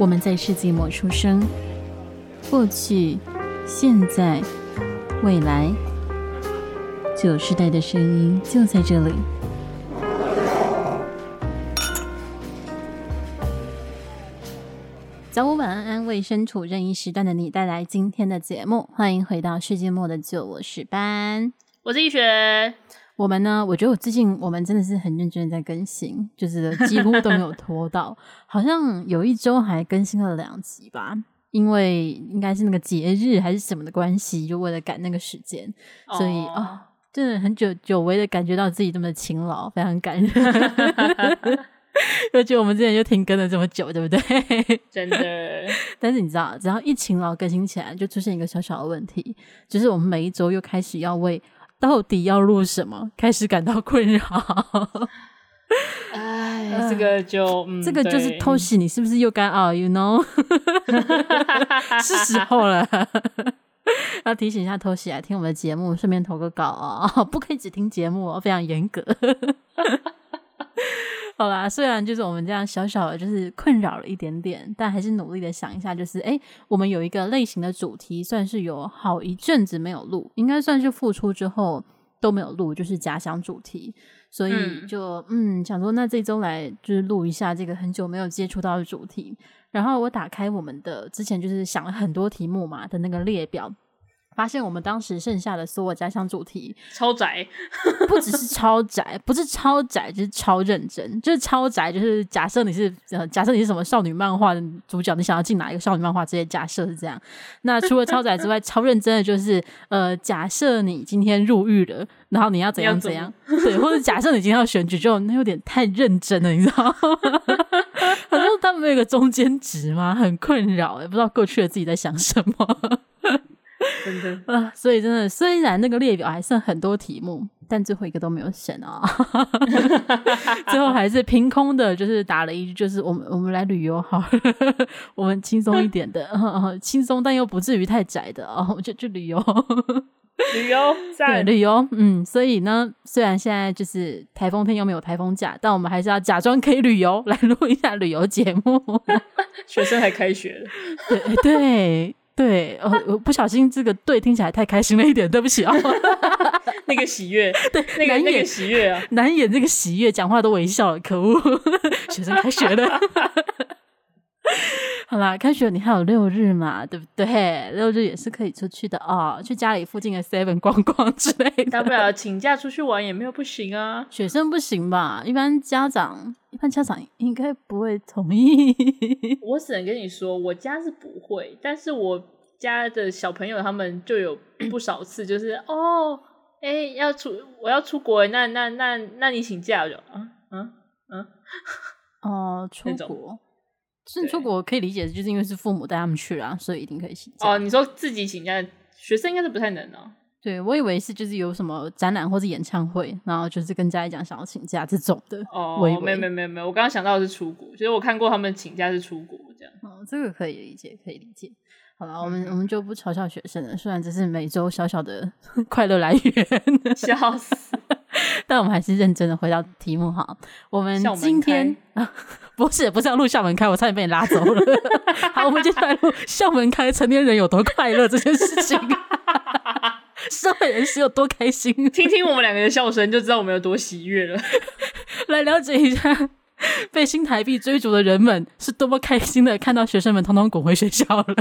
我们在世纪末出生，过去、现在、未来，九世代的声音就在这里。早午晚安安，为身处任意时段的你带来今天的节目。欢迎回到世纪末的酒窝时班，我是易学。我们呢？我觉得我最近我们真的是很认真的在更新，就是 几乎都没有拖到，好像有一周还更新了两集吧。因为应该是那个节日还是什么的关系，就为了赶那个时间，所以啊、哦，真的很久久违的感觉到自己这么的勤劳，非常感人。而且我们之前就停更了这么久，对不对？真的。但是你知道，只要一勤劳更新起来，就出现一个小小的问题，就是我们每一周又开始要为。到底要录什么？开始感到困扰。哎，这个就、嗯、这个就是 Toshi，你是不是又该啊？You know，是时候了。要提醒一下 Toshi 来听我们的节目，顺便投个稿啊、哦！不可以只听节目哦，非常严格。好啦，虽然就是我们这样小小的，就是困扰了一点点，但还是努力的想一下，就是哎，我们有一个类型的主题，算是有好一阵子没有录，应该算是复出之后都没有录，就是假想主题，所以就嗯，嗯想说那这周来就是录一下这个很久没有接触到的主题，然后我打开我们的之前就是想了很多题目嘛的那个列表。发现我们当时剩下的所有家乡主题超宅，不只是超宅，不是超宅，就是超认真，就是超宅，就是假设你是呃，假设你是什么少女漫画的主角，你想要进哪一个少女漫画？这些假设是这样。那除了超宅之外，超认真的就是呃，假设你今天入狱了，然后你要怎样怎样？对，或者假设你今天要选举，就那有点太认真了，你知道吗？反正他们有一个中间值吗？很困扰，也不知道过去的自己在想什么。真的 啊、呃，所以真的，虽然那个列表还剩很多题目，但最后一个都没有选啊。最后还是凭空的，就是打了一句，就是我们我们来旅游好，我们轻松一点的，轻松但又不至于太窄的哦，就去旅游，旅游对旅游，嗯，所以呢，虽然现在就是台风天又没有台风假，但我们还是要假装可以旅游，来录一下旅游节目。学生还开学了，对对。对，呃、哦、我不小心这个对听起来太开心了一点，对不起啊。那个喜悦，对，那个那个喜悦啊，难掩这个喜悦，讲话都微笑了，可恶！学生开学了，好啦，开学你还有六日嘛，对不对？六日也是可以出去的哦，去家里附近的 Seven 逛逛 之类的，大不了请假出去玩也没有不行啊。学生不行吧？一般家长。一般家长应该不会同意。我只能跟你说，我家是不会，但是我家的小朋友他们就有不少次，就是哦，哎、欸，要出我要出国，那那那那你请假就嗯嗯嗯，哦，出国，是出国可以理解，就是因为是父母带他们去啊，所以一定可以请假。哦，你说自己请假，学生应该是不太能哦。对，我以为是就是有什么展览或者演唱会，然后就是跟家里讲想要请假这种的。哦，没有没有没有没有，我刚刚想到的是出国，其实我看过他们请假是出国这样。哦，这个可以理解，可以理解。好了，我们我们就不嘲笑学生了，虽然这是每周小小的 快乐来源，笑死。但我们还是认真的回到题目哈。我们今天啊，不是不是要录校门开，我差点被你拉走了。好，我们接下来录校门开，成年人有多快乐这件事情。社会人士有多开心？听听我们两个的笑声，就知道我们有多喜悦了。来了解一下，被新台币追逐的人们是多么开心的，看到学生们通通滚回学校了。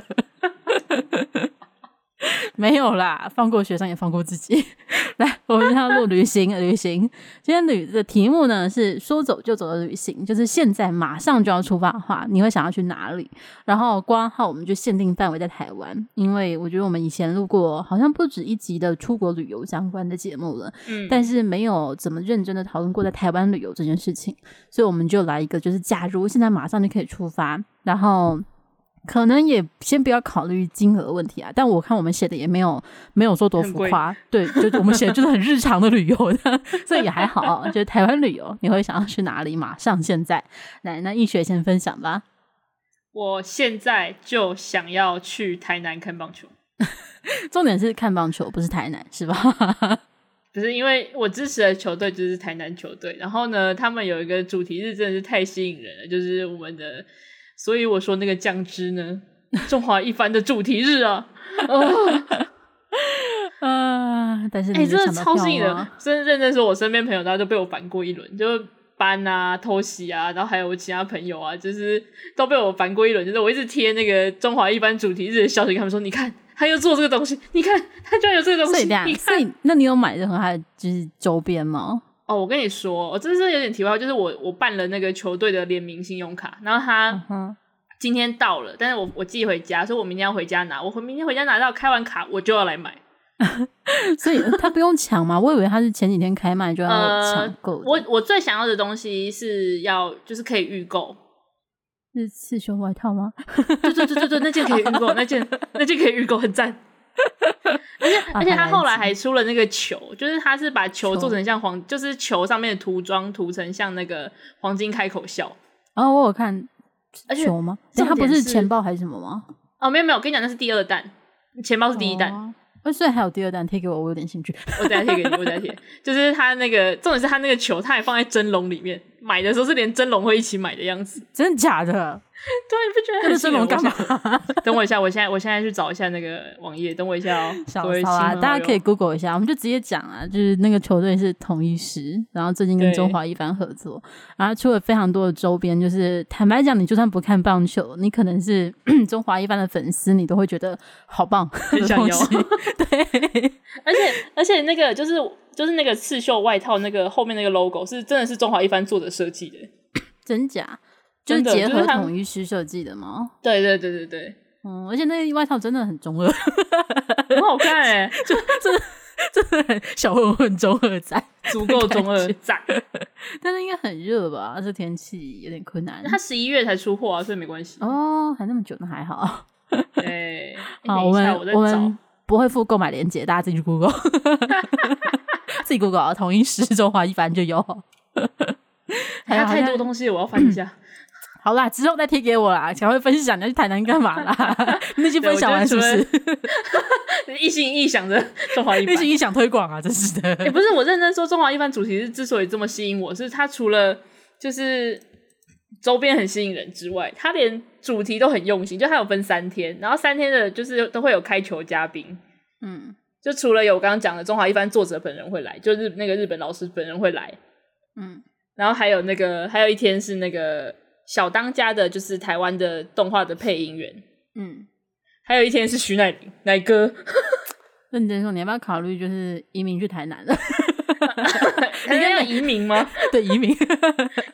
没有啦，放过学生也放过自己。来，我们要录旅行，旅行。今天旅的题目呢是说走就走的旅行，就是现在马上就要出发的话，你会想要去哪里？然后括号我们就限定范围在台湾，因为我觉得我们以前录过好像不止一集的出国旅游相关的节目了，嗯，但是没有怎么认真的讨论过在台湾旅游这件事情，所以我们就来一个，就是假如现在马上就可以出发，然后。可能也先不要考虑金额问题啊，但我看我们写的也没有没有说多浮夸，对，就我们写的就是很日常的旅游的，所以也还好。就是台湾旅游，你会想要去哪里？马上现在来，那易学先分享吧。我现在就想要去台南看棒球，重点是看棒球，不是台南，是吧？不是，因为我支持的球队就是台南球队，然后呢，他们有一个主题日真的是太吸引人了，就是我们的。所以我说那个酱汁呢，中华一番的主题日啊，哦、啊！但是哎、欸，真的超吸引的，真认真说，我身边朋友大家都被我烦过一轮，就班啊、偷袭啊，然后还有我其他朋友啊，就是都被我烦过一轮。就是我一直贴那个中华一番主题日的消息，他们说，你看他又做这个东西，你看他居然有这个东西，你看，那你有买任何他的就是周边吗？哦，我跟你说，我这是有点题外话，就是我我办了那个球队的联名信用卡，然后他今天到了，但是我我寄回家，所以我明天要回家拿。我明天回家拿到开完卡，我就要来买。所以他不用抢吗？我以为他是前几天开卖就要抢购。呃。我我最想要的东西是要就是可以预购，是刺绣外套吗？对对对对对，那件可以预购，那件那件可以预购，很赞。而且而且他后来还出了那个球，就是他是把球做成像黄，就是球上面的涂装涂成像那个黄金开口笑。哦，我有看而且球吗？哎，他不是钱包还是什么吗？哦，没有没有，我跟你讲，那是第二弹，钱包是第一弹。哦所以还有第二弹贴给我，我有点兴趣。我等下贴给你，我等下贴。就是他那个重点是他那个球，他还放在蒸笼里面。买的时候是连蒸笼会一起买的样子，真的假的？对，你不觉得很蒸笼干嘛？等我一下，我现在我现在去找一下那个网页。等我一下哦、小，好啊，大家可以 Google 一下。我们就直接讲啊，就是那个球队是同一时，然后最近跟中华一番合作，然后出了非常多的周边。就是坦白讲，你就算不看棒球，你可能是 中华一番的粉丝，你都会觉得好棒，很想要。对，而且而且那个就是。就是那个刺绣外套，那个后面那个 logo 是真的是中华一番做的设计的，真假？就是结合统一师设计的吗？对对对对对，嗯，而且那个外套真的很中二，很好看哎、欸，就真的真的很小混混中二仔，足够中二仔，但是应该很热吧？这天气有点困难。他十一月才出货啊，所以没关系哦，还那么久，那还好。对，好，我们我们不会附购买链接，大家自己去 Google。自己 Google 统一狮中华一番就有，还有太多东西，我要翻一下。好啦，之后再贴给我啦。想会分享你要去台南干嘛啦？那些分享完是不是？一心一意想着中华一番，一心一意想推广啊，真是的。也不是我认真说，中华一番主题是之所以这么吸引我，是它除了就是周边很吸引人之外，它连主题都很用心。就它有分三天，然后三天的就是都会有开球嘉宾，嗯。就除了有我刚刚讲的中华一番作者本人会来，就日那个日本老师本人会来，嗯，然后还有那个还有一天是那个小当家的，就是台湾的动画的配音员，嗯，还有一天是徐乃麟乃哥。认真说，你要不要考虑就是移民去台南了？你要移民吗？对，移民。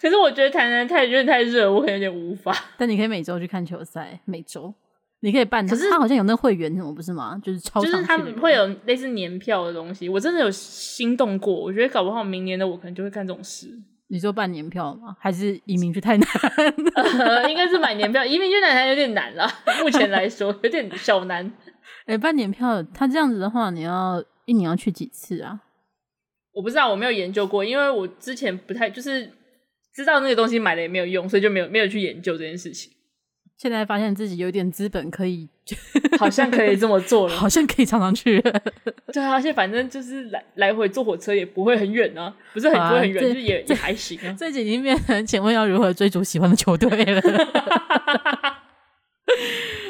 可是我觉得台南太热太热，我可能有点无法。但你可以每周去看球赛，每周。你可以办，可是他好像有那个会员什么不是吗？就是超就是他们会有类似年票的东西，我真的有心动过。我觉得搞不好明年的我可能就会干这种事。你说办年票吗？还是移民去太难？呃，应该是买年票，移民去太南有点难了。目前来说有点小难。哎、欸，办年票，他这样子的话，你要一年要去几次啊？我不知道，我没有研究过，因为我之前不太就是知道那个东西买了也没有用，所以就没有没有去研究这件事情。现在发现自己有点资本，可以 好像可以这么做了，好像可以常常去。对啊，而且反正就是来来回坐火车也不会很远啊，不是很不会很远，就是也也还行啊。这集已经变成，请问要如何追逐喜欢的球队了？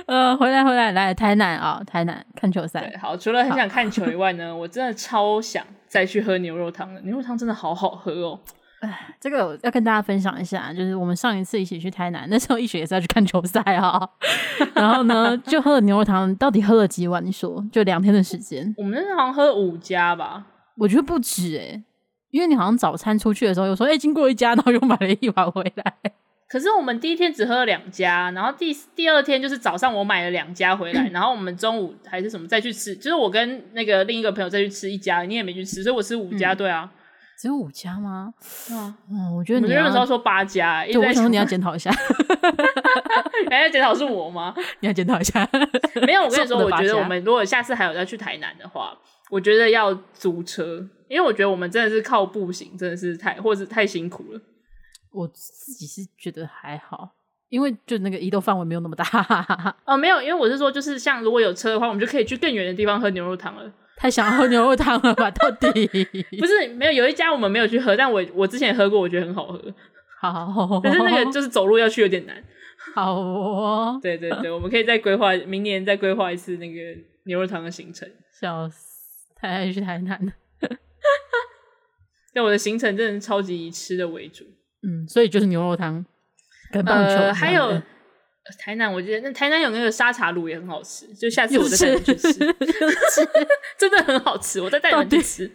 呃，回来回来，来台南啊，台南看球赛。好，除了很想看球以外呢，我真的超想再去喝牛肉汤了。牛肉汤真的好好喝哦。哎，这个要跟大家分享一下，就是我们上一次一起去台南，那时候一雪也是要去看球赛哈。然后呢，就喝了牛肉汤，到底喝了几碗？你说，就两天的时间。我们那时候好像喝了五家吧，我觉得不止哎，因为你好像早餐出去的时候，有说哎，经过一家，然后又买了一碗回来。可是我们第一天只喝了两家，然后第第二天就是早上我买了两家回来，然后我们中午还是什么再去吃，就是我跟那个另一个朋友再去吃一家，你也没去吃，所以我吃五家，对啊。只有五家吗？啊，嗯，我觉得你那时候说八家，对，为什么你要检讨一下？哎，检讨是我吗？你要检讨一下。没有，我跟你说，我觉得我们如果下次还有要去台南的话，我觉得要租车，因为我觉得我们真的是靠步行，真的是太或者太辛苦了。我自己是觉得还好，因为就那个移动范围没有那么大。哦，没有，因为我是说，就是像如果有车的话，我们就可以去更远的地方喝牛肉汤了。太想喝牛肉汤了吧？到底 不是没有，有一家我们没有去喝，但我我之前喝过，我觉得很好喝。好，可是那个就是走路要去有点难。好哦，对对对，我们可以再规划，明年再规划一次那个牛肉汤的行程。笑死，太爱去台南了。但我的行程真的是超级以吃的为主。嗯，所以就是牛肉汤跟棒球，呃，还有台南，我觉得那台南有那个沙茶卤也很好吃，就下次我再带你去吃，吃 真的很好吃，我再带你们去吃，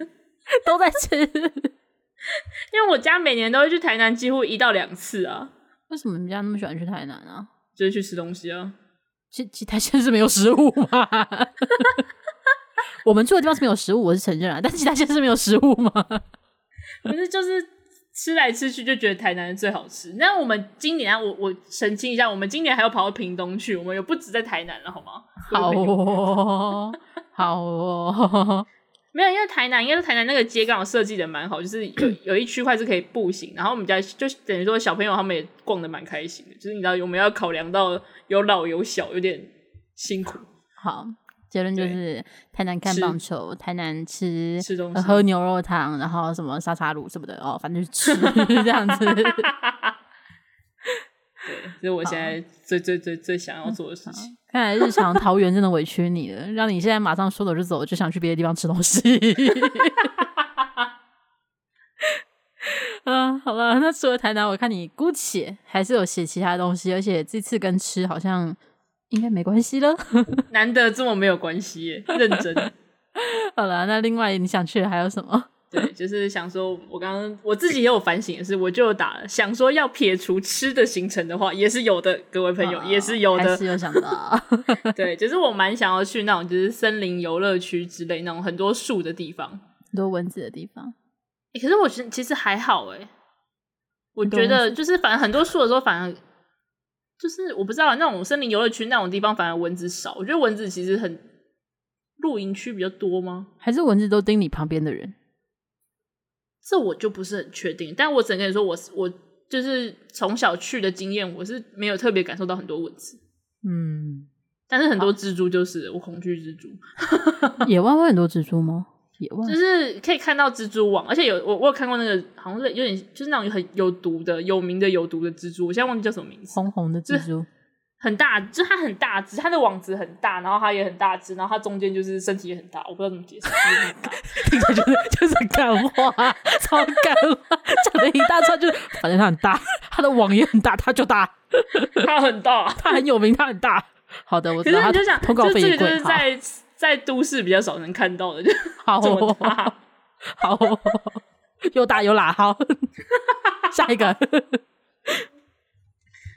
都在吃。因为我家每年都会去台南，几乎一到两次啊。为什么你们家那么喜欢去台南啊？就是去吃东西啊。其其他县是没有食物吗？我们住的地方是没有食物，我是承认啊。但其他县是没有食物吗？可是就是吃来吃去就觉得台南最好吃。那我们今年啊，我我澄清一下，我们今年还要跑到屏东去，我们有不止在台南了，好吗？好哦，好哦。没有，因为台南应该是台南那个街刚好设计的蛮好，就是有有一区块是可以步行，然后我们家就等于说小朋友他们也逛的蛮开心的，就是你知道我们要考量到有老有小，有点辛苦。好，结论就是台南看棒球，台南吃吃东西，喝牛肉汤，然后什么沙茶卤什么的哦，反正就是吃 这样子。对，这是我现在最最最最想要做的事情。看来日常桃园真的委屈你了，让你现在马上说走就走，就想去别的地方吃东西。嗯，好了，那除了台南，我看你姑且还是有写其他东西，而且这次跟吃好像应该没关系了。难得这么没有关系耶，认真。好了，那另外你想去的还有什么？对，就是想说，我刚刚我自己也有反省也是，我就打了想说要撇除吃的行程的话，也是有的，各位朋友、哦、也是有的，是有想到。对，就是我蛮想要去那种就是森林游乐区之类那种很多树的地方，很多蚊子的地方。欸、可是我觉得其实还好哎，我觉得就是反正很多树的时候，反而就是我不知道那种森林游乐区那种地方，反而蚊子少。我觉得蚊子其实很露营区比较多吗？还是蚊子都叮你旁边的人？这我就不是很确定，但我只能跟你说，我我就是从小去的经验，我是没有特别感受到很多蚊子。嗯，但是很多蜘蛛就是我恐惧蜘蛛。野外会很多蜘蛛吗？就是可以看到蜘蛛网，而且有我我有看过那个好像是有点就是那种很有毒的有名的有毒的蜘蛛，我现在忘记叫什么名字。红红的蜘蛛。很大，就它很大只，它的网子很大，然后它也很大只，然后它中间就是身体也很大，我不知道怎么解释。听起来就是就是干话，超干话，讲了一大串，就是反正它很大，它的网也很大，它就大，它很大，它很有名，它很大。好的，我知道。可是你就想，通告费也贵，就这个就是在在都市比较少能看到的，就好大，好又大又辣，好，下一个。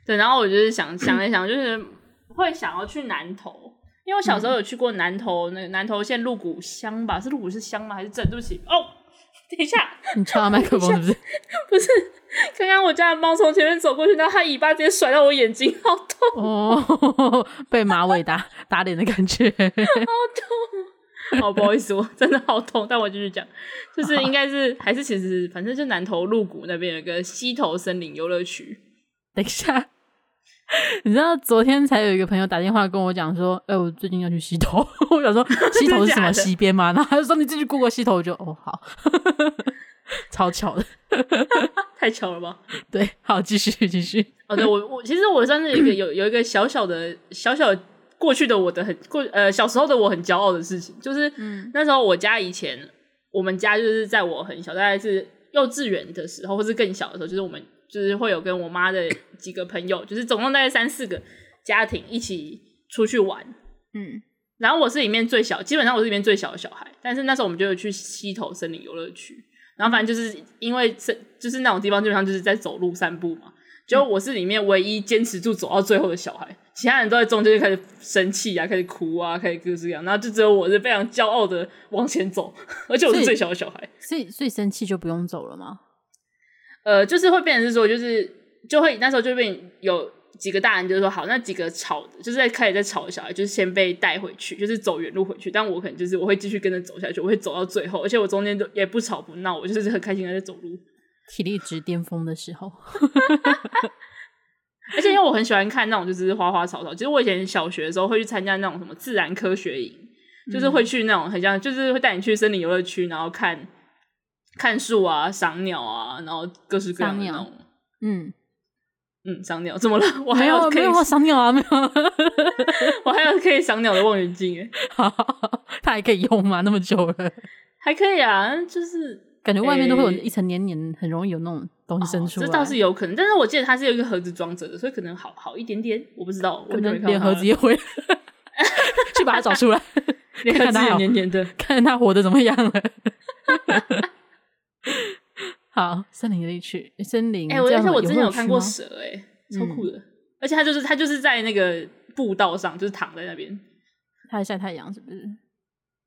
对，然后我就是想想一想，就是会想要去南投，因为我小时候有去过南投，那个南投县鹿谷乡吧，是鹿谷是乡吗？还是镇？对不起，哦，等一下，你敲到麦克风是不是？不是，刚刚我家的猫从前面走过去，然后它尾巴直接甩到我眼睛，好痛。哦，被马尾打 打脸的感觉，好痛，好不好意思，我真的好痛，但我继续讲，就是应该是还是其实反正就南头鹿谷那边有一个溪头森林游乐区，等一下。你知道昨天才有一个朋友打电话跟我讲说，哎、欸，我最近要去洗头。我想说 洗头是什么溪边吗？然后他就说你自己 Google 溪头，我就哦好，超巧的，太巧了吧？对，好继续继续。哦，对我我其实我算是一个有有一个小小的小小的过去的我的很过呃小时候的我很骄傲的事情，就是、嗯、那时候我家以前我们家就是在我很小大概是幼稚园的时候，或是更小的时候，就是我们。就是会有跟我妈的几个朋友，就是总共大概三四个家庭一起出去玩，嗯，然后我是里面最小，基本上我是里面最小的小孩，但是那时候我们就有去溪头森林游乐区，然后反正就是因为是就是那种地方基本上就是在走路散步嘛，就我是里面唯一坚持住走到最后的小孩，其他人都在中间就开始生气啊，开始哭啊，开始各式各样，然后就只有我是非常骄傲的往前走，而且我是最小的小孩，所以所以生气就不用走了吗？呃，就是会变成是说，就是就会那时候就变有几个大人，就是说好，那几个吵，就是在开始在吵的小孩，就是先被带回去，就是走远路回去。但我可能就是我会继续跟着走下去，我会走到最后，而且我中间都也不吵不闹，我就是很开心的在走路，体力值巅峰的时候。而且因为我很喜欢看那种就是花花草草，其实我以前小学的时候会去参加那种什么自然科学营，就是会去那种很像，就是会带你去森林游乐区，然后看。看树啊，赏鸟啊，然后各式各样的那种，嗯，嗯，赏鸟怎么了？我还没有可有赏鸟啊，没有。我还有可以赏鸟的望远镜诶，它还可以用吗？那么久了，还可以啊，就是感觉外面都会有一层黏黏，很容易有那种东西伸出来。哦、这倒是有可能，但是我记得它是有一个盒子装着的，所以可能好好一点点。我不知道，可能连盒子也会去把它找出来，连盒子也黏黏的，看看它活得怎么样了。好，森林里去森林。哎、欸，我而且我之前有看过蛇、欸，哎，超酷的。嗯、而且它就是它就是在那个步道上，就是躺在那边。它在晒太阳是不是？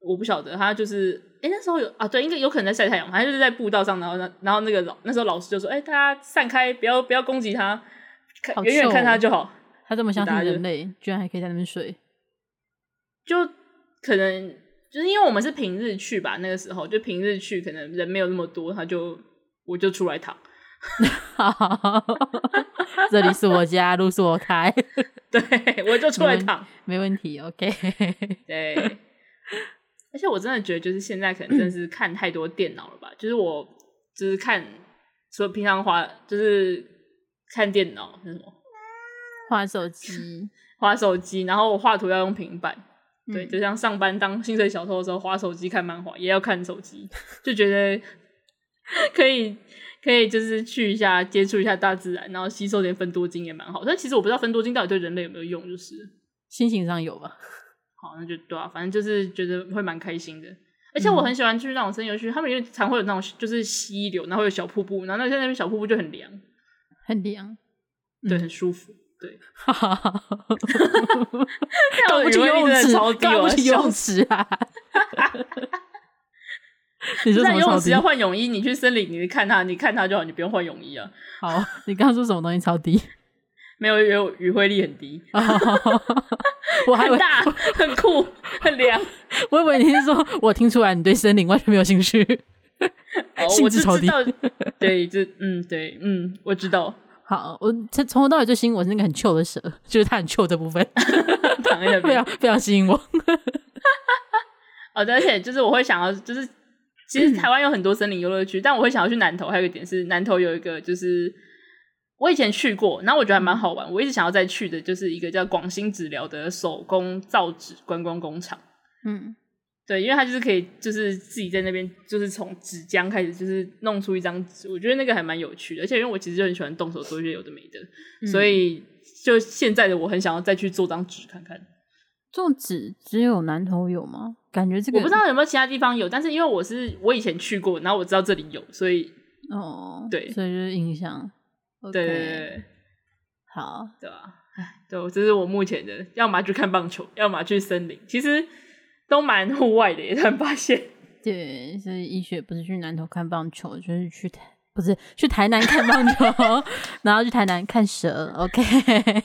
我不晓得，它就是哎、欸，那时候有啊，对，应该有可能在晒太阳。反正就是在步道上，然后然后那个老那时候老师就说，哎、欸，大家散开，不要不要攻击它，看远远看它就好。它这么相信人类，居然还可以在那边睡，就可能就是因为我们是平日去吧，那个时候就平日去，可能人没有那么多，他就。我就出来躺，这里是我家，路是我开，对，我就出来躺，没问题，OK，对，而且我真的觉得，就是现在可能真的是看太多电脑了吧，就是我就是看，说平常滑就是看电脑那什么，滑手机，滑手机，然后我画图要用平板，对，就像上班当薪水小偷的时候，划手机看漫画也要看手机，就觉得。可以，可以，就是去一下接触一下大自然，然后吸收点分多精也蛮好。但其实我不知道分多精到底对人类有没有用，就是心情上有吧。好，那就对啊，反正就是觉得会蛮开心的。而且我很喜欢去那种森林游区，他们因为常会有那种就是溪流，然后有小瀑布，然后那在那边小瀑布就很凉，很凉，对，很舒服，对。刚不去游泳池，刚不去游泳池啊。你说在游泳池要换泳衣，你去森林，你看它，你看它就好，你不用换泳衣啊。好，你刚刚说什么东西超低？没有，有语汇力很低。我还很大，很酷，很凉。我以为你是说我听出来你对森林完全没有兴趣。哦，我知道。对，就嗯，对，嗯，我知道。好，我从从头到尾最吸引我是那个很臭的蛇，就是它很臭这部分 非常非常吸引我。哦，而且就是我会想要，就是。其实台湾有很多森林游乐区，但我会想要去南投。还有一个点是，南投有一个就是我以前去过，然后我觉得还蛮好玩。我一直想要再去的，就是一个叫广兴纸疗的手工造纸观光工厂。嗯，对，因为他就是可以，就是自己在那边，就是从纸浆开始，就是弄出一张纸。我觉得那个还蛮有趣的，而且因为我其实就很喜欢动手做一些有的没的，嗯、所以就现在的我很想要再去做张纸看看。做纸只有南投有吗？感觉这个我不知道有没有其他地方有，但是因为我是我以前去过，然后我知道这里有，所以哦，对，所以就是印象。对对对，好，对吧？哎，对，这是我目前的，要么去看棒球，要么去森林，其实都蛮户外的，也算发现。对，所以医学不是去南头看棒球，就是去。不是去台南看棒球，然后去台南看蛇。OK，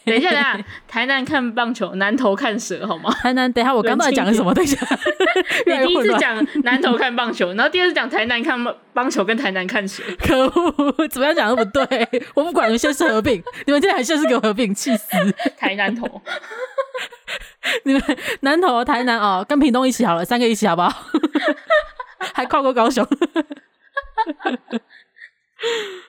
等一下，等一下，台南看棒球，南投看蛇，好吗？台南，等一下，我刚刚在讲的什么？等一下，你第一次讲南投看棒球，然后第二次讲台南看棒球跟台南看蛇。可恶，怎么样讲都不对。我不管，你们现在是合并，你们现在还现在是给我合并，气死！台南投，你们南投台南哦，跟屏东一起好了，三个一起好不好？还跨过高雄。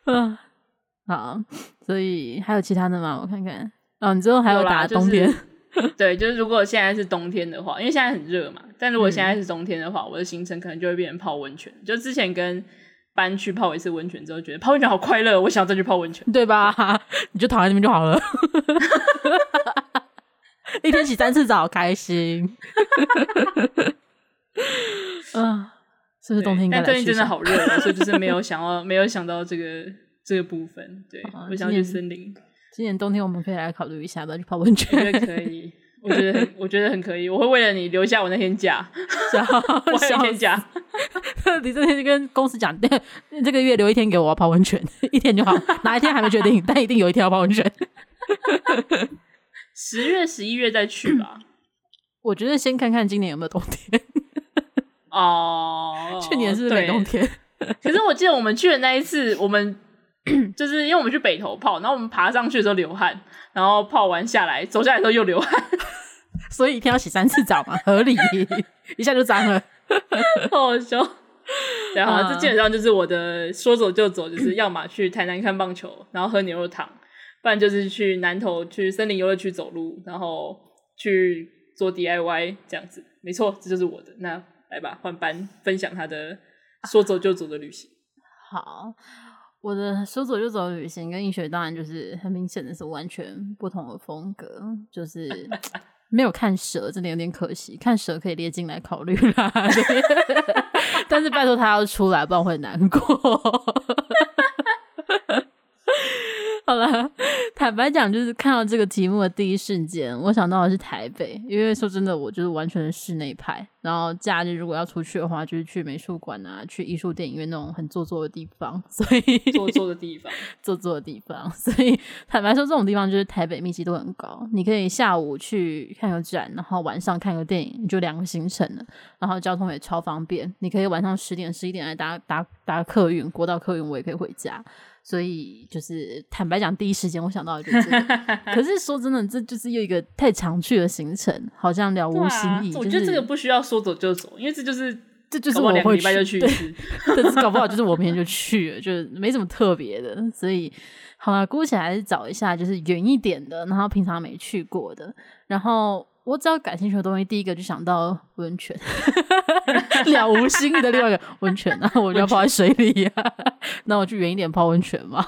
嗯，好，所以还有其他的吗？我看看，哦，你之后还有打冬天，就是、对，就是如果现在是冬天的话，因为现在很热嘛，但如果现在是冬天的话，嗯、我的行程可能就会变成泡温泉。就之前跟班去泡一次温泉之后，觉得泡温泉好快乐，我想要再去泡温泉，对吧？你就躺在那边就好了，一天洗三次澡，开心。嗯。是不是冬天？但最近真的好热，所以就是没有 想要，没有想到这个这个部分。对，我想去森林。今年冬天我们可以来考虑一下，吧去泡温泉。我觉得可以，我觉得很，我觉得很可以。我会为了你留下我那天假 我那天假。你这天就跟公司讲，这个月留一天给我，要泡温泉，一天就好。哪一天还没决定，但一定有一天要泡温泉。十月、十一月再去吧。我觉得先看看今年有没有冬天。哦，oh, 去年是没冬天，可是我记得我们去的那一次，我们 就是因为我们去北头泡，然后我们爬上去的时候流汗，然后泡完下来，走下来的时候又流汗，所以一天要洗三次澡嘛，合理，一下就脏了，好好笑。然后这基本上就是我的说走就走，就是 要么去台南看棒球，然后喝牛肉汤，不然就是去南投去森林游乐区走路，然后去做 DIY 这样子。没错，这就是我的。那来吧，换班分享他的说走就走的旅行。好，我的说走就走的旅行跟映雪当然就是很明显的是完全不同的风格，就是 没有看蛇，真的有点可惜。看蛇可以列进来考虑啦，但是拜托他要出来，不然会难过。好了，坦白讲，就是看到这个题目的第一瞬间，我想到的是台北，因为说真的，我就是完全的室内派。然后假日如果要出去的话，就是去美术馆啊，去艺术电影院那种很做作的地方。所以做作的地方，做作的地方。所以坦白说，这种地方就是台北密集度很高。你可以下午去看个展，然后晚上看个电影，你就两个行程了。然后交通也超方便，你可以晚上十点、十一点来搭搭搭客运，国道客运我也可以回家。所以就是坦白讲，第一时间我想到的就是这个。可是说真的，这就是又一个太常去的行程，好像了无新意。啊就是、我觉得这个不需要说走就走，因为这就是这就是我会去，就去一次。对，搞不好就是我明天就去了，就是没什么特别的。所以好了，姑且还是找一下就是远一点的，然后平常没去过的，然后。我只要感兴趣的东西，第一个就想到温泉，了无新意的另外一个温泉，然后我就要泡在水里啊，那我去远一点泡温泉嘛。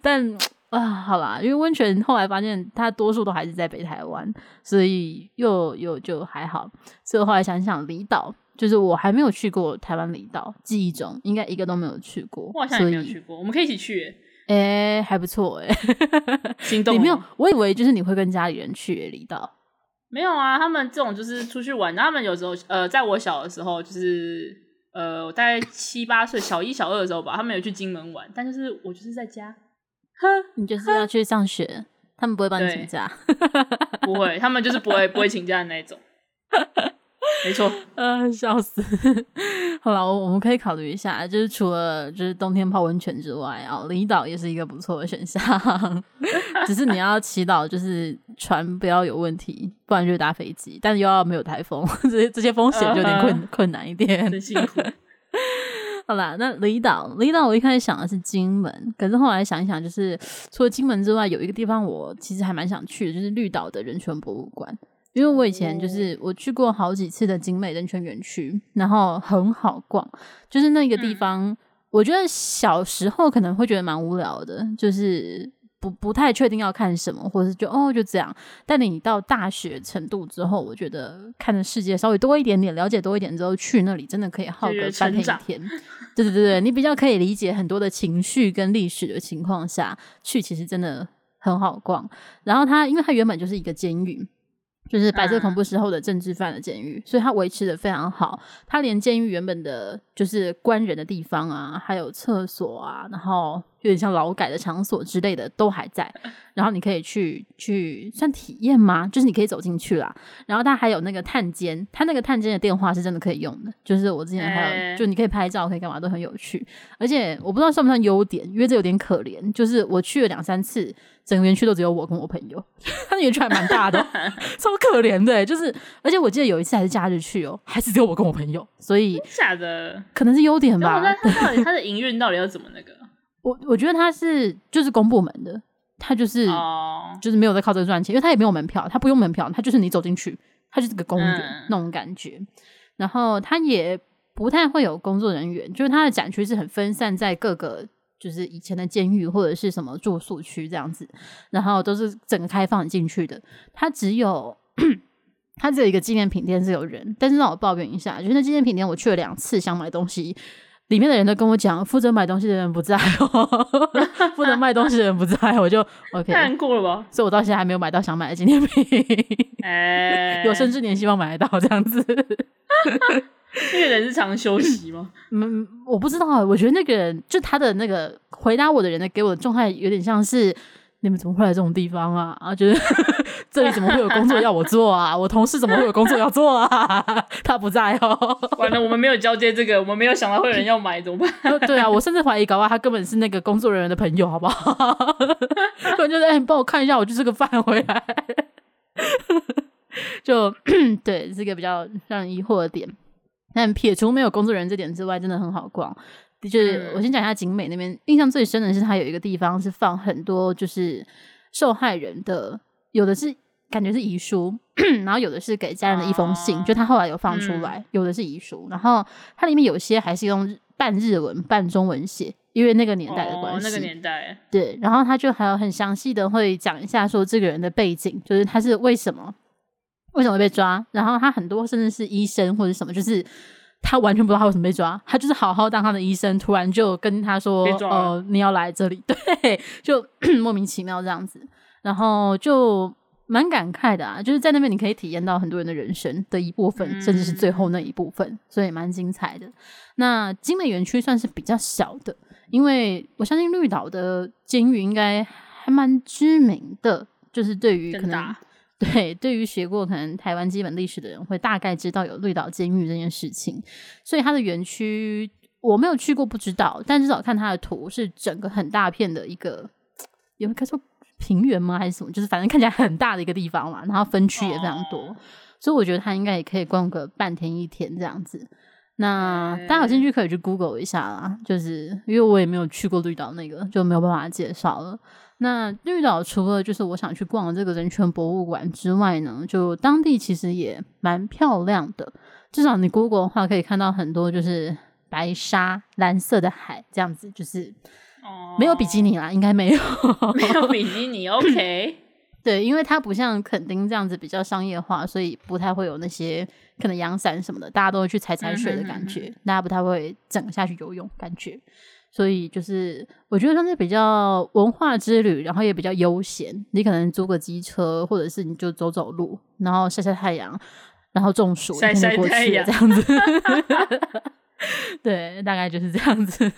但啊，好啦，因为温泉后来发现它多数都还是在北台湾，所以又又就还好。所以我后来想想，离岛就是我还没有去过台湾离岛，记忆中应该一个都没有去过。我好像也没有去过，我们可以一起去。哎、欸，还不错哎、欸，心动。你没有？我以为就是你会跟家里人去离岛。没有啊，他们这种就是出去玩。他们有时候，呃，在我小的时候，就是呃，我大概七八岁，小一、小二的时候吧，他们有去金门玩。但就是我就是在家，哼，你就是要去上学，他们不会帮你请假，不会，他们就是不会不会请假的那种。没错，呃，笑死。好了，我我们可以考虑一下，就是除了就是冬天泡温泉之外啊，离岛也是一个不错的选项。只是你要祈祷，就是船不要有问题，不然就搭飞机，但是又要没有台风，这些这些风险就有点困、uh, 困难一点。很辛苦。好啦，那离岛，离岛我一开始想的是金门，可是后来想一想，就是除了金门之外，有一个地方我其实还蛮想去的，就是绿岛的人权博物馆。因为我以前就是我去过好几次的景美人权园区，然后很好逛，就是那个地方，嗯、我觉得小时候可能会觉得蛮无聊的，就是不不太确定要看什么，或者是就哦就这样。但你到大学程度之后，我觉得看的世界稍微多一点点，了解多一点之后，去那里真的可以耗个半天一天。对对对对，你比较可以理解很多的情绪跟历史的情况下去，其实真的很好逛。然后它，因为它原本就是一个监狱。就是白色恐怖时候的政治犯的监狱，所以它维持的非常好。它连监狱原本的就是关人的地方啊，还有厕所啊，然后有点像劳改的场所之类的都还在。然后你可以去去算体验吗？就是你可以走进去啦。然后它还有那个探监，它那个探监的电话是真的可以用的。就是我之前还有，欸、就你可以拍照，可以干嘛都很有趣。而且我不知道算不算优点，因为这有点可怜。就是我去了两三次，整个园区都只有我跟我朋友。它的园区还蛮大的，超可怜的。就是而且我记得有一次还是假日去哦，还是只有我跟我朋友。所以假的可能是优点吧。那它到底它的营运到底要怎么那个？我我觉得他是就是公部门的。他就是，oh. 就是没有在靠这个赚钱，因为他也没有门票，他不用门票，他就是你走进去，他就是个公园、嗯、那种感觉。然后他也不太会有工作人员，就是他的展区是很分散在各个，就是以前的监狱或者是什么住宿区这样子，然后都是整个开放进去的。他只有 他只有一个纪念品店是有人，但是让我抱怨一下，就是那纪念品店我去了两次，想买东西。里面的人都跟我讲，负责买东西的人不在哦，负责卖东西的人不在，我就 OK。太难过了吧？所以我到现在还没有买到想买的纪念品。有生之年希望买得到这样子。那个人是常休息吗？嗯，我不知道。我觉得那个人就他的那个回答我的人呢，给我的状态有点像是。你们怎么会来这种地方啊？啊，就是 这里怎么会有工作要我做啊？我同事怎么会有工作要做啊？他不在哦。完了，我们没有交接这个，我们没有想到会有人要买，怎么办？对啊，我甚至怀疑搞不好他根本是那个工作人员的朋友，好不好？不然就是哎，你帮我看一下，我就吃个饭回来。就对，是个比较让人疑惑的点。但撇除没有工作人员这点之外，真的很好逛。就是我先讲一下景美那边，印象最深的是它有一个地方是放很多就是受害人的，有的是感觉是遗书，然后有的是给家人的一封信，哦、就他后来有放出来，嗯、有的是遗书，然后它里面有些还是用半日文半中文写，因为那个年代的关系，哦、那个年代。对，然后他就还有很详细的会讲一下说这个人的背景，就是他是为什么为什么会被抓，然后他很多甚至是医生或者什么，就是。他完全不知道他为什么被抓，他就是好好当他的医生，突然就跟他说：“哦、呃，你要来这里。” 对，就 莫名其妙这样子，然后就蛮感慨的啊，就是在那边你可以体验到很多人的人生的一部分，嗯、甚至是最后那一部分，所以蛮精彩的。那景美园区算是比较小的，因为我相信绿岛的监狱应该还蛮知名的，就是对于可能。对，对于学过可能台湾基本历史的人，会大概知道有绿岛监狱这件事情。所以它的园区我没有去过，不知道。但至少看它的图，是整个很大片的一个，有没有说平原吗？还是什么？就是反正看起来很大的一个地方嘛。然后分区也非常多，哦、所以我觉得它应该也可以逛个半天一天这样子。那大家有兴趣可以去 Google 一下啦，就是因为我也没有去过绿岛那个，就没有办法介绍了。那绿岛除了就是我想去逛的这个人权博物馆之外呢，就当地其实也蛮漂亮的。至少你 Google 的话可以看到很多就是白沙、蓝色的海这样子，就是没有比基尼啦，哦、应该没有，没有比基尼。OK，对，因为它不像垦丁这样子比较商业化，所以不太会有那些可能阳伞什么的，大家都会去踩踩水的感觉，嗯、哼哼大家不太会整下去游泳感觉。所以就是，我觉得算是比较文化之旅，然后也比较悠闲。你可能租个机车，或者是你就走走路，然后晒晒太阳，然后中暑晒晒太阳这样子。对，大概就是这样子。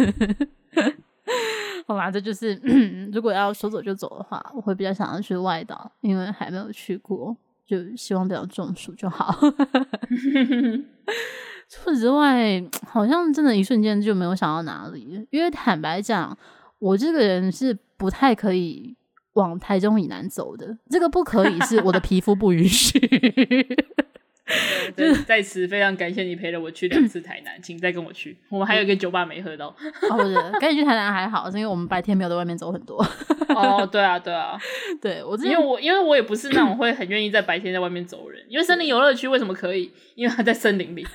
好吧，这就是 如果要说走就走的话，我会比较想要去外岛，因为还没有去过，就希望不要中暑就好。除此之外，好像真的，一瞬间就没有想到哪里。因为坦白讲，我这个人是不太可以往台中以南走的。这个不可以，是我的皮肤不允许。对，在此非常感谢你陪了我去两次台南，请再跟我去。我们还有一个酒吧没喝到。哦，不是，跟你去台南还好，是因为我们白天没有在外面走很多。哦，对啊，对啊，对我，因为我因为我也不是那种会很愿意在白天在外面走人。因为森林游乐区为什么可以？因为它在森林里，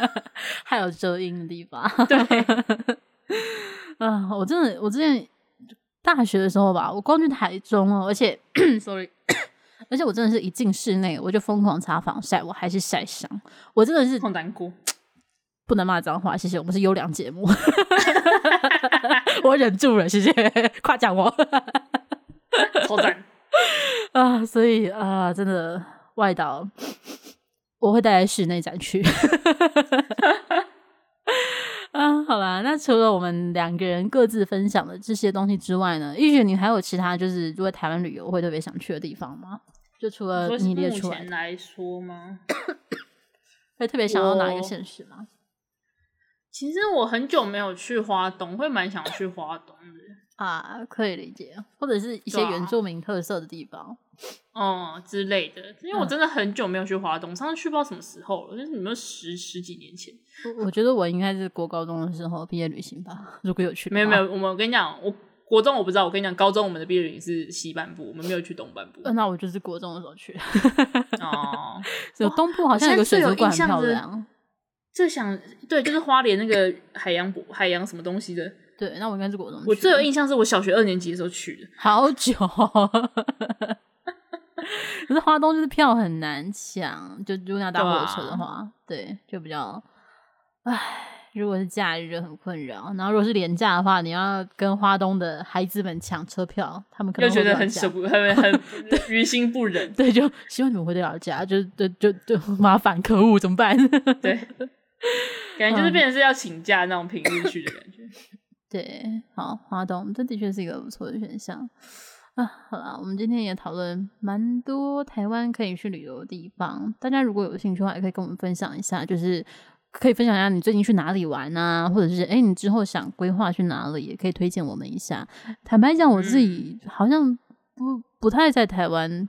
还有遮阴的地方。对，啊，我真的，我之前大学的时候吧，我光去台中哦，而且，sorry。而且我真的是一进室内，我就疯狂擦防晒，我还是晒伤。我真的是好难过，不能骂脏话，谢谢。我们是优良节目，我忍住了，谢谢夸奖我，超赞啊！所以啊，真的外岛我会带来室内展区 啊。好啦，那除了我们两个人各自分享的这些东西之外呢，玉雪你还有其他就是如果台湾旅游会特别想去的地方吗？就除了你列出来来说吗？会特别想要哪一个县市吗？其实我很久没有去花东，会蛮想去花东的 啊，可以理解，或者是一些原住民特色的地方，哦、啊嗯、之类的。因为我真的很久没有去花东，上次去不知道什么时候了，就是有没有十十几年前？我我觉得我应该是国高中的时候毕业旅行吧，如果有去，没有没有，我们我跟你讲我。国中我不知道，我跟你讲，高中我们的毕业旅行是西半部，我们没有去东半部。呃、那我就是国中的时候去。哦，有东部好像有个水族馆很漂亮。最想对，就是花莲那个海洋海洋什么东西的。对，那我应该是国中。我最有印象是我小学二年级的时候去的，好久。可是花东就是票很难抢，就如果要搭火车的话，对，啊、对，就比较唉。如果是假日就很困扰，然后如果是廉价的话，你要跟花东的孩子们抢车票，他们可能觉得很舍不，很很于心不忍。对，就希望你们回得了家，就就就就麻烦，可恶，怎么办？对，感觉就是变成是要请假那种平日去的感觉。对，好，花东这的确是一个不错的选项啊。好了，我们今天也讨论蛮多台湾可以去旅游的地方，大家如果有兴趣的话，也可以跟我们分享一下，就是。可以分享一下你最近去哪里玩啊，或者是哎，你之后想规划去哪里，也可以推荐我们一下。坦白讲，我自己好像不不太在台湾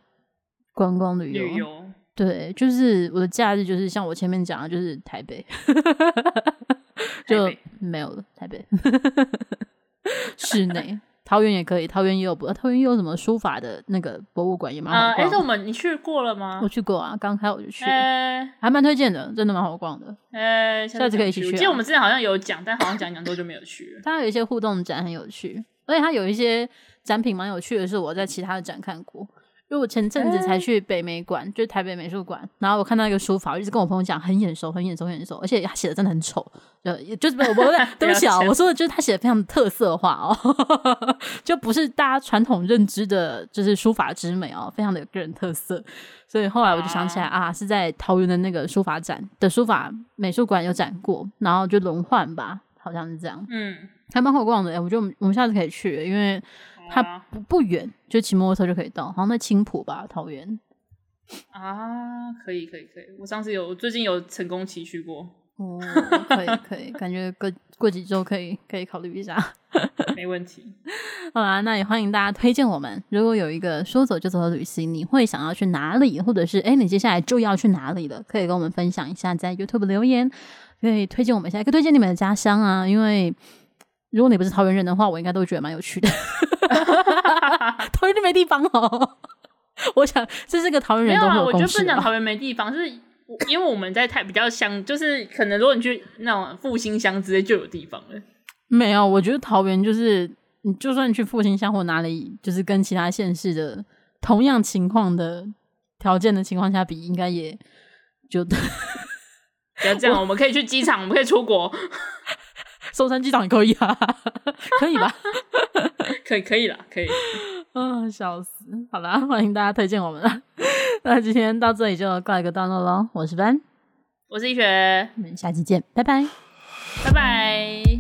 观光旅游，旅游对，就是我的假日就是像我前面讲的，就是台北，就没有了台北，室内。桃园也可以，桃园也有，桃园也有什么书法的那个博物馆也蛮好逛。哎、呃，是我们你去过了吗？我去过啊，刚开我就去，欸、还蛮推荐的，真的蛮好逛的。哎、欸，下次可以一起去、啊。我记得我们之前好像有讲，但好像讲讲多就没有去了。它有一些互动展很有趣，而且它有一些展品蛮有趣的，是我在其他的展看过。因为我前阵子才去北美馆，欸、就是台北美术馆，然后我看到一个书法，我一直跟我朋友讲很眼熟，很眼熟，很眼熟，而且他写的真的很丑，就就是我不 对不起啊，我说的就是他写的非常的特色化哦，就不是大家传统认知的，就是书法之美哦，非常的有个人特色。所以后来我就想起来啊，啊，是在桃园的那个书法展的书法美术馆有展过，然后就轮换吧，好像是这样，嗯，还蛮好逛的，我觉得我们我们下次可以去，因为。它不不远，就骑摩托车就可以到，好像在青浦吧，桃园。啊，可以可以可以，我上次有最近有成功骑去过。哦，可以可以，感觉过过几周可以可以考虑一下。没问题。好啦，那也欢迎大家推荐我们。如果有一个说走就走的旅行，你会想要去哪里？或者是哎，你接下来就要去哪里了？可以跟我们分享一下，在 YouTube 留言，可以推荐我们一下，可以推荐你们的家乡啊，因为。如果你不是桃园人的话，我应该都会觉得蛮有趣的。桃园就没地方哦。我想这是个桃园人都会有共识。我觉得不讲桃园没地方，是因为我们在太比较乡，就是可能如果你去那种复兴乡之类就有地方了。没有，我觉得桃园就是你，就算你去复兴乡或哪里，就是跟其他县市的同样情况的条件的情况下比，应该也就 不要这样。我，我们可以去机场，我们可以出国。松山机场也可以啊，可以吧？可以，可以了，可以。嗯，笑死！好啦，欢迎大家推荐我们了。那今天到这里就告一个段落喽。我是班，我是一学，我们下期见，拜拜，拜拜。